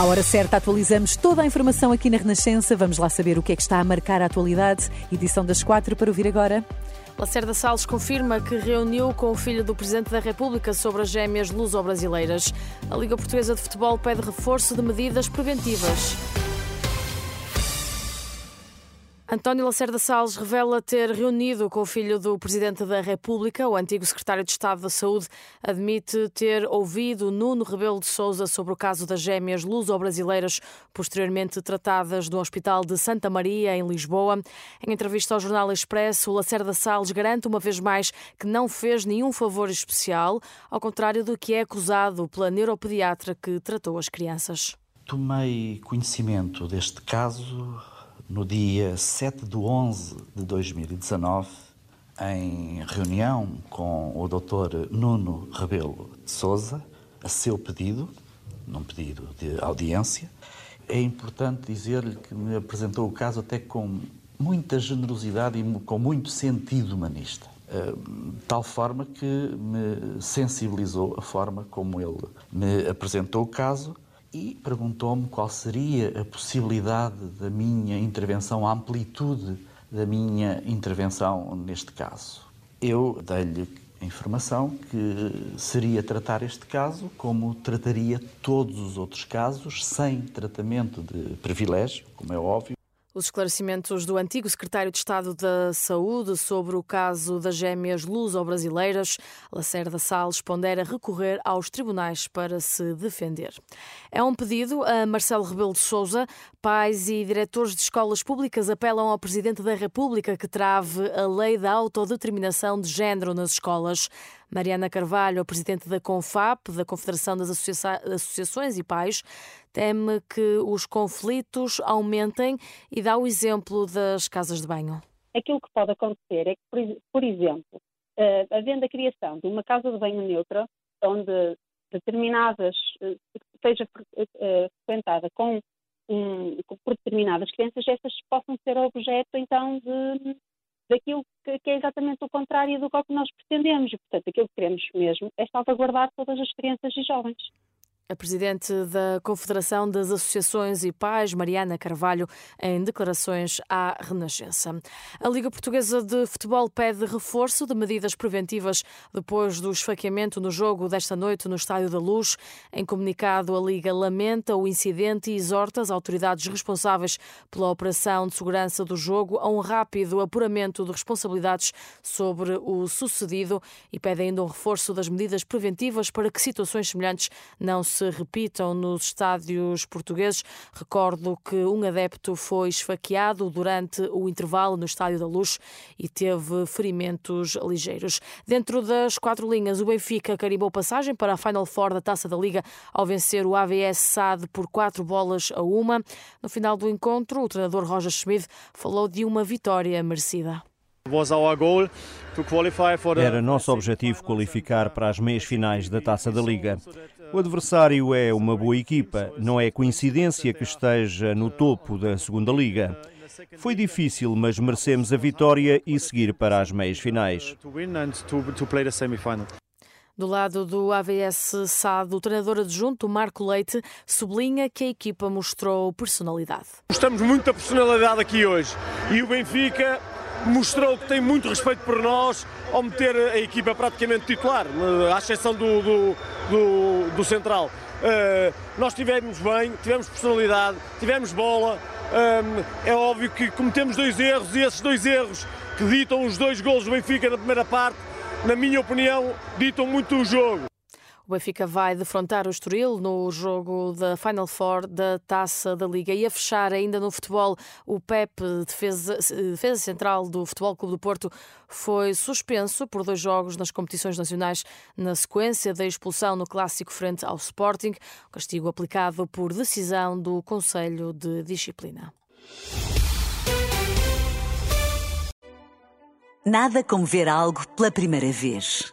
À hora certa, atualizamos toda a informação aqui na Renascença. Vamos lá saber o que é que está a marcar a atualidade. Edição das quatro para ouvir agora. Lacerda Salles confirma que reuniu com o filho do Presidente da República sobre as gêmeas luso-brasileiras. A Liga Portuguesa de Futebol pede reforço de medidas preventivas. António Lacerda Salles revela ter reunido com o filho do Presidente da República. O antigo secretário de Estado da Saúde admite ter ouvido Nuno Rebelo de Sousa sobre o caso das gêmeas luso-brasileiras, posteriormente tratadas no Hospital de Santa Maria, em Lisboa. Em entrevista ao Jornal Expresso, Lacerda Salles garante uma vez mais que não fez nenhum favor especial, ao contrário do que é acusado pela neuropediatra que tratou as crianças. Tomei conhecimento deste caso no dia 7 de 11 de 2019, em reunião com o Dr. Nuno Rebelo de Souza, a seu pedido, num pedido de audiência, é importante dizer-lhe que me apresentou o caso até com muita generosidade e com muito sentido humanista. Eh, de tal forma que me sensibilizou a forma como ele me apresentou o caso e perguntou-me qual seria a possibilidade da minha intervenção, a amplitude da minha intervenção neste caso. Eu dei-lhe a informação que seria tratar este caso como trataria todos os outros casos, sem tratamento de privilégio, como é óbvio. Os esclarecimentos do antigo secretário de Estado da Saúde sobre o caso das gêmeas luso-brasileiras, Lacerda Salles pondera recorrer aos tribunais para se defender. É um pedido a Marcelo Rebelo de Sousa. Pais e diretores de escolas públicas apelam ao Presidente da República que trave a lei da autodeterminação de género nas escolas. Mariana Carvalho, a presidente da CONFAP, da Confederação das Associações e Pais, teme que os conflitos aumentem e dá o exemplo das casas de banho. Aquilo que pode acontecer é que, por exemplo, eh, havendo a criação de uma casa de banho neutra, onde determinadas, eh, seja eh, frequentada com um, por determinadas crianças, essas possam ser objeto então de, daquilo que, que, é exatamente o contrário do que nós pretendemos. E, portanto, aquilo que queremos mesmo é salvaguardar todas as crianças e jovens. A presidente da Confederação das Associações e Pais, Mariana Carvalho, em declarações à Renascença. A Liga Portuguesa de Futebol pede reforço de medidas preventivas depois do esfaqueamento no jogo desta noite no Estádio da Luz. Em comunicado, a Liga lamenta o incidente e exorta as autoridades responsáveis pela operação de segurança do jogo a um rápido apuramento de responsabilidades sobre o sucedido e pede ainda um reforço das medidas preventivas para que situações semelhantes não se se repitam nos estádios portugueses. Recordo que um adepto foi esfaqueado durante o intervalo no Estádio da Luz e teve ferimentos ligeiros. Dentro das quatro linhas, o Benfica carimbou passagem para a Final Four da Taça da Liga ao vencer o AVS SAD por quatro bolas a uma. No final do encontro, o treinador Roger Schmidt falou de uma vitória merecida. Era nosso objetivo qualificar para as meias finais da Taça da Liga. O adversário é uma boa equipa, não é coincidência que esteja no topo da segunda liga. Foi difícil, mas merecemos a vitória e seguir para as meias finais. Do lado do AVS SAD, o treinador adjunto Marco Leite sublinha que a equipa mostrou personalidade. Gostamos muito da personalidade aqui hoje e o Benfica mostrou que tem muito respeito por nós ao meter a equipa praticamente titular, à exceção do, do, do, do central. Uh, nós tivemos bem, tivemos personalidade, tivemos bola. Um, é óbvio que cometemos dois erros e esses dois erros que ditam os dois golos do Benfica na primeira parte, na minha opinião, ditam muito o jogo. O Benfica vai defrontar o Estoril no jogo da Final Four da Taça da Liga. E a fechar ainda no futebol, o Pep, defesa, defesa central do Futebol Clube do Porto, foi suspenso por dois jogos nas competições nacionais na sequência da expulsão no clássico frente ao Sporting, castigo aplicado por decisão do Conselho de Disciplina. Nada como ver algo pela primeira vez.